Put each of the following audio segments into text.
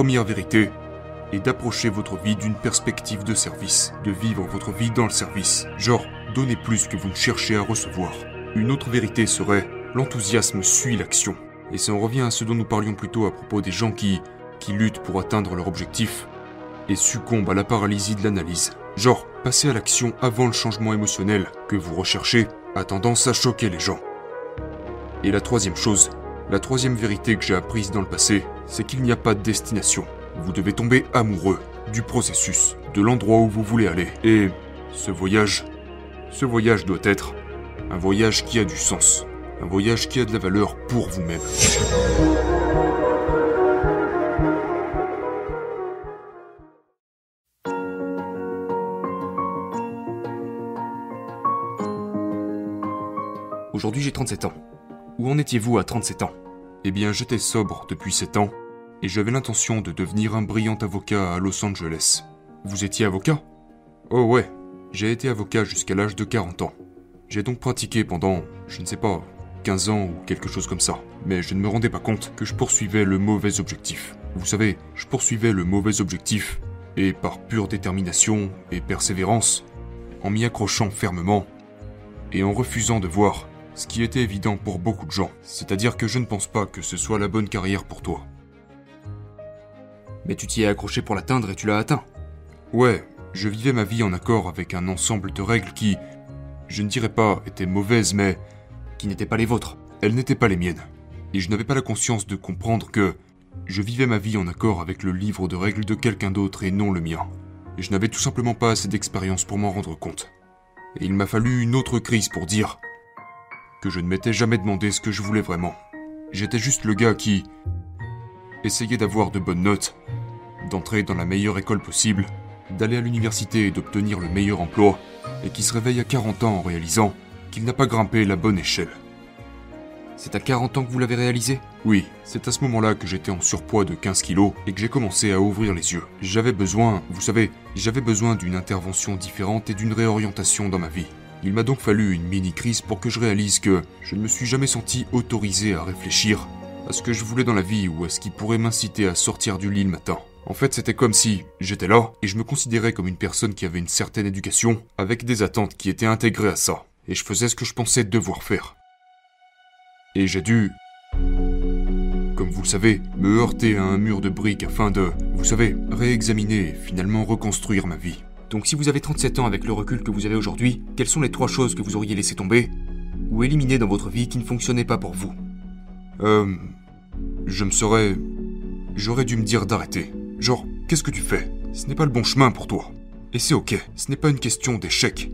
première vérité est d'approcher votre vie d'une perspective de service, de vivre votre vie dans le service. Genre, donnez plus que vous ne cherchez à recevoir. Une autre vérité serait l'enthousiasme suit l'action. Et ça en revient à ce dont nous parlions plus tôt à propos des gens qui, qui luttent pour atteindre leur objectif et succombent à la paralysie de l'analyse. Genre, passer à l'action avant le changement émotionnel que vous recherchez a tendance à choquer les gens. Et la troisième chose, la troisième vérité que j'ai apprise dans le passé, c'est qu'il n'y a pas de destination. Vous devez tomber amoureux du processus, de l'endroit où vous voulez aller. Et ce voyage, ce voyage doit être un voyage qui a du sens, un voyage qui a de la valeur pour vous-même. Aujourd'hui j'ai 37 ans. Où en étiez-vous à 37 ans? Eh bien j'étais sobre depuis 7 ans et j'avais l'intention de devenir un brillant avocat à Los Angeles. Vous étiez avocat? Oh ouais, j'ai été avocat jusqu'à l'âge de 40 ans. J'ai donc pratiqué pendant, je ne sais pas, 15 ans ou quelque chose comme ça. Mais je ne me rendais pas compte que je poursuivais le mauvais objectif. Vous savez, je poursuivais le mauvais objectif, et par pure détermination et persévérance, en m'y accrochant fermement, et en refusant de voir ce qui était évident pour beaucoup de gens, c'est-à-dire que je ne pense pas que ce soit la bonne carrière pour toi. Mais tu t'y es accroché pour l'atteindre et tu l'as atteint. Ouais, je vivais ma vie en accord avec un ensemble de règles qui, je ne dirais pas étaient mauvaises, mais Qui n'étaient pas les vôtres. elles n'étaient pas les miennes. Et je n'avais pas la conscience de comprendre que je vivais ma vie en accord avec le livre de règles de quelqu'un d'autre et non le mien. Et je n'avais tout simplement pas assez d'expérience pour m'en rendre compte. Et il m'a fallu une autre crise pour dire que je ne m'étais jamais demandé ce que je voulais vraiment. J'étais juste le gars qui essayait d'avoir de bonnes notes, d'entrer dans la meilleure école possible, d'aller à l'université et d'obtenir le meilleur emploi, et qui se réveille à 40 ans en réalisant qu'il n'a pas grimpé la bonne échelle. C'est à 40 ans que vous l'avez réalisé? Oui, c'est à ce moment-là que j'étais en surpoids de 15 kilos et que j'ai commencé à ouvrir les yeux. J'avais besoin, vous savez, j'avais besoin d'une intervention différente et d'une réorientation dans ma vie. Il m'a donc fallu une mini-crise pour que je réalise que je ne me suis jamais senti autorisé à réfléchir à ce que je voulais dans la vie ou à ce qui pourrait m'inciter à sortir du lit le matin. En fait, c'était comme si j'étais là et je me considérais comme une personne qui avait une certaine éducation avec des attentes qui étaient intégrées à ça. Et je faisais ce que je pensais devoir faire. Et j'ai dû, comme vous le savez, me heurter à un mur de briques afin de, vous savez, réexaminer et finalement reconstruire ma vie. Donc si vous avez 37 ans avec le recul que vous avez aujourd'hui, quelles sont les trois choses que vous auriez laissé tomber ou éliminées dans votre vie qui ne fonctionnaient pas pour vous? Euh... Je me serais... J'aurais dû me dire d'arrêter. Genre, qu'est-ce que tu fais? Ce n'est pas le bon chemin pour toi. Et c'est ok, ce n'est pas une question d'échec.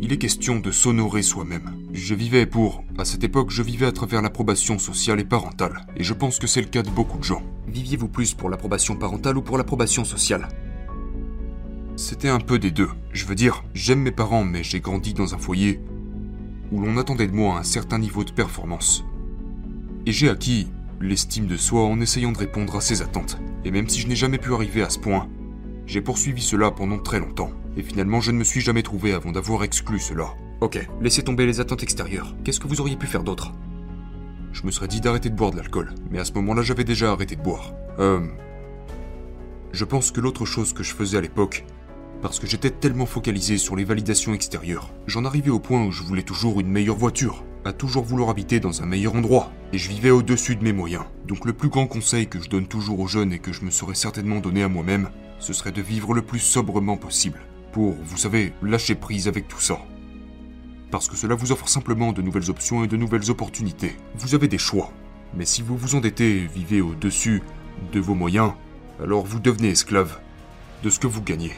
Il est question de s'honorer soi-même. Je vivais pour... À cette époque, je vivais à travers l'approbation sociale et parentale. Et je pense que c'est le cas de beaucoup de gens. Viviez-vous plus pour l'approbation parentale ou pour l'approbation sociale? C'était un peu des deux. Je veux dire, j'aime mes parents, mais j'ai grandi dans un foyer où l'on attendait de moi un certain niveau de performance. Et j'ai acquis l'estime de soi en essayant de répondre à ces attentes. Et même si je n'ai jamais pu arriver à ce point, j'ai poursuivi cela pendant très longtemps. Et finalement, je ne me suis jamais trouvé avant d'avoir exclu cela. Ok, laissez tomber les attentes extérieures. Qu'est-ce que vous auriez pu faire d'autre? Je me serais dit d'arrêter de boire de l'alcool, mais à ce moment-là, j'avais déjà arrêté de boire. Euh... Je pense que l'autre chose que je faisais à l'époque, parce que j'étais tellement focalisé sur les validations extérieures, j'en arrivais au point où je voulais toujours une meilleure voiture, à toujours vouloir habiter dans un meilleur endroit, et je vivais au-dessus de mes moyens. Donc le plus grand conseil que je donne toujours aux jeunes et que je me serais certainement donné à moi-même, ce serait de vivre le plus sobrement possible, pour, vous savez, lâcher prise avec tout ça. Parce que cela vous offre simplement de nouvelles options et de nouvelles opportunités. Vous avez des choix. Mais si vous vous endettez et vivez au-dessus de vos moyens, alors vous devenez esclave de ce que vous gagnez.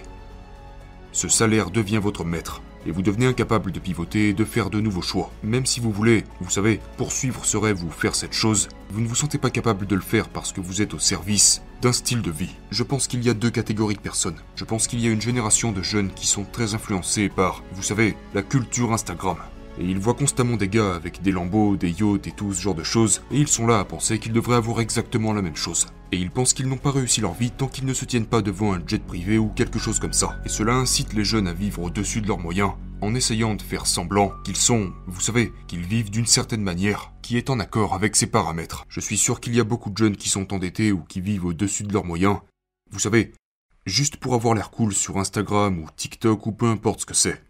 Ce salaire devient votre maître, et vous devenez incapable de pivoter et de faire de nouveaux choix. Même si vous voulez, vous savez, poursuivre ce rêve ou faire cette chose, vous ne vous sentez pas capable de le faire parce que vous êtes au service d'un style de vie. Je pense qu'il y a deux catégories de personnes. Je pense qu'il y a une génération de jeunes qui sont très influencés par, vous savez, la culture Instagram. Et ils voient constamment des gars avec des lambeaux, des yachts et tout ce genre de choses, et ils sont là à penser qu'ils devraient avoir exactement la même chose. Et ils pensent qu'ils n'ont pas réussi leur vie tant qu'ils ne se tiennent pas devant un jet privé ou quelque chose comme ça. Et cela incite les jeunes à vivre au-dessus de leurs moyens, en essayant de faire semblant qu'ils sont, vous savez, qu'ils vivent d'une certaine manière, qui est en accord avec ces paramètres. Je suis sûr qu'il y a beaucoup de jeunes qui sont endettés ou qui vivent au-dessus de leurs moyens. Vous savez, juste pour avoir l'air cool sur Instagram ou TikTok ou peu importe ce que c'est.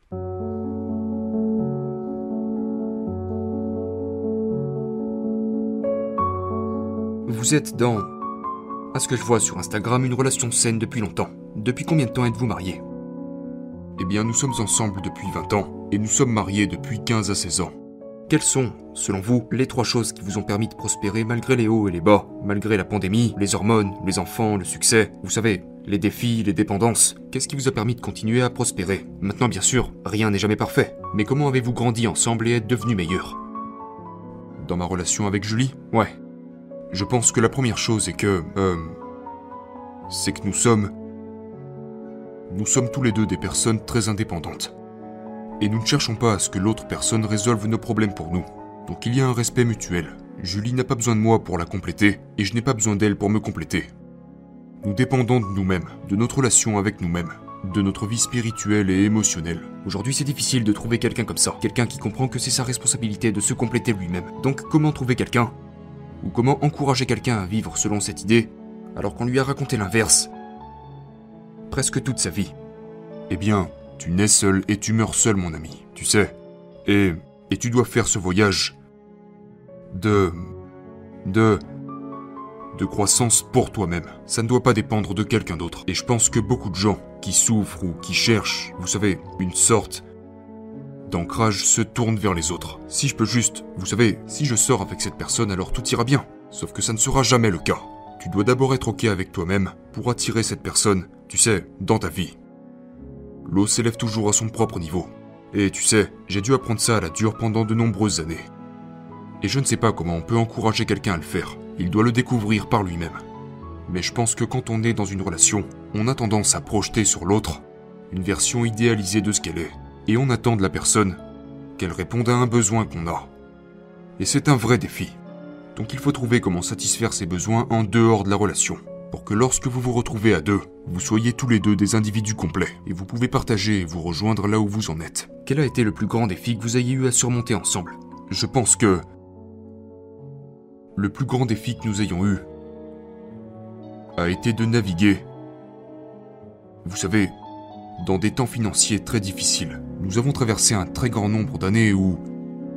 Vous êtes dans, à ce que je vois sur Instagram, une relation saine depuis longtemps. Depuis combien de temps êtes-vous marié Eh bien, nous sommes ensemble depuis 20 ans et nous sommes mariés depuis 15 à 16 ans. Quelles sont, selon vous, les trois choses qui vous ont permis de prospérer malgré les hauts et les bas, malgré la pandémie, les hormones, les enfants, le succès, vous savez, les défis, les dépendances. Qu'est-ce qui vous a permis de continuer à prospérer? Maintenant, bien sûr, rien n'est jamais parfait, mais comment avez-vous grandi ensemble et êtes devenu meilleur? Dans ma relation avec Julie? Ouais. Je pense que la première chose est que... Euh, c'est que nous sommes... Nous sommes tous les deux des personnes très indépendantes. Et nous ne cherchons pas à ce que l'autre personne résolve nos problèmes pour nous. Donc il y a un respect mutuel. Julie n'a pas besoin de moi pour la compléter, et je n'ai pas besoin d'elle pour me compléter. Nous dépendons de nous-mêmes, de notre relation avec nous-mêmes, de notre vie spirituelle et émotionnelle. Aujourd'hui, c'est difficile de trouver quelqu'un comme ça. Quelqu'un qui comprend que c'est sa responsabilité de se compléter lui-même. Donc, comment trouver quelqu'un? Ou comment encourager quelqu'un à vivre selon cette idée, alors qu'on lui a raconté l'inverse? Presque toute sa vie. Eh bien, tu nais seul et tu meurs seul, mon ami, tu sais. Et, et tu dois faire ce voyage de... de... de croissance pour toi-même. Ça ne doit pas dépendre de quelqu'un d'autre. Et je pense que beaucoup de gens qui souffrent ou qui cherchent, vous savez, une sorte d'ancrage se tournent vers les autres. Si je peux juste, vous savez, si je sors avec cette personne, alors tout ira bien. Sauf que ça ne sera jamais le cas. Tu dois d'abord être ok avec toi-même pour attirer cette personne, tu sais, dans ta vie. L'eau s'élève toujours à son propre niveau. Et tu sais, j'ai dû apprendre ça à la dure pendant de nombreuses années. Et je ne sais pas comment on peut encourager quelqu'un à le faire. Il doit le découvrir par lui-même. Mais je pense que quand on est dans une relation, on a tendance à projeter sur l'autre une version idéalisée de ce qu'elle est. Et on attend de la personne qu'elle réponde à un besoin qu'on a. Et c'est un vrai défi. Donc il faut trouver comment satisfaire ses besoins en dehors de la relation pour que lorsque vous vous retrouvez à deux, vous soyez tous les deux des individus complets, et vous pouvez partager et vous rejoindre là où vous en êtes. Quel a été le plus grand défi que vous ayez eu à surmonter ensemble? Je pense que... Le plus grand défi que nous ayons eu a été de naviguer. Vous savez, dans des temps financiers très difficiles, nous avons traversé un très grand nombre d'années où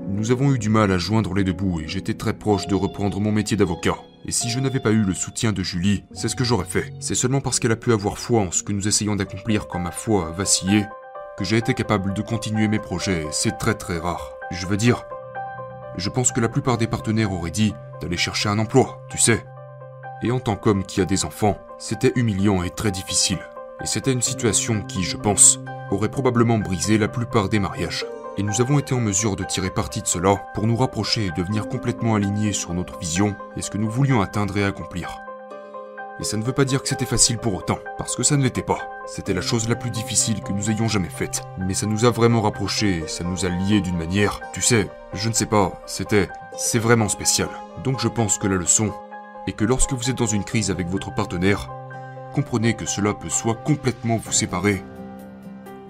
nous avons eu du mal à joindre les deux bouts et j'étais très proche de reprendre mon métier d'avocat. Et si je n'avais pas eu le soutien de Julie, c'est ce que j'aurais fait. C'est seulement parce qu'elle a pu avoir foi en ce que nous essayons d'accomplir quand ma foi a vacillé que j'ai été capable de continuer mes projets. C'est très très rare. Je veux dire, je pense que la plupart des partenaires auraient dit d'aller chercher un emploi, tu sais. Et en tant qu'homme qui a des enfants, c'était humiliant et très difficile. Et c'était une situation qui, je pense, aurait probablement brisé la plupart des mariages. Et nous avons été en mesure de tirer parti de cela pour nous rapprocher et devenir complètement alignés sur notre vision et ce que nous voulions atteindre et accomplir. Et ça ne veut pas dire que c'était facile pour autant, parce que ça ne l'était pas. C'était la chose la plus difficile que nous ayons jamais faite. Mais ça nous a vraiment rapprochés et ça nous a liés d'une manière, tu sais, je ne sais pas, c'était... C'est vraiment spécial. Donc je pense que la leçon est que lorsque vous êtes dans une crise avec votre partenaire, comprenez que cela peut soit complètement vous séparer,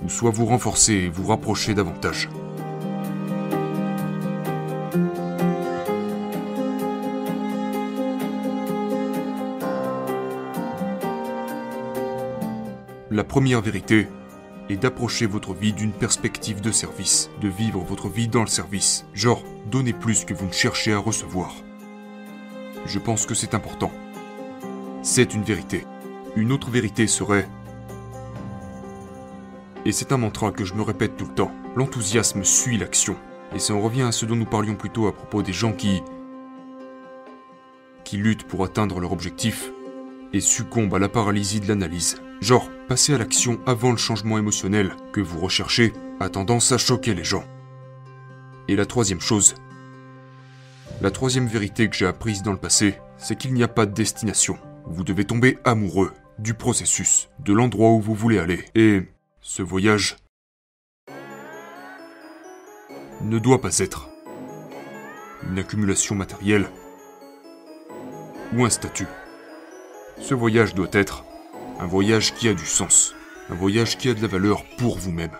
ou soit vous renforcer et vous rapprocher davantage. La première vérité est d'approcher votre vie d'une perspective de service, de vivre votre vie dans le service, genre donnez plus que vous ne cherchez à recevoir. Je pense que c'est important. C'est une vérité. Une autre vérité serait et c'est un mantra que je me répète tout le temps. L'enthousiasme suit l'action. Et ça en revient à ce dont nous parlions plus tôt à propos des gens qui... qui luttent pour atteindre leur objectif et succombent à la paralysie de l'analyse. Genre, passer à l'action avant le changement émotionnel que vous recherchez a tendance à choquer les gens. Et la troisième chose, la troisième vérité que j'ai apprise dans le passé, c'est qu'il n'y a pas de destination. Vous devez tomber amoureux du processus, de l'endroit où vous voulez aller. Et ce voyage ne doit pas être une accumulation matérielle ou un statut. Ce voyage doit être un voyage qui a du sens, un voyage qui a de la valeur pour vous-même.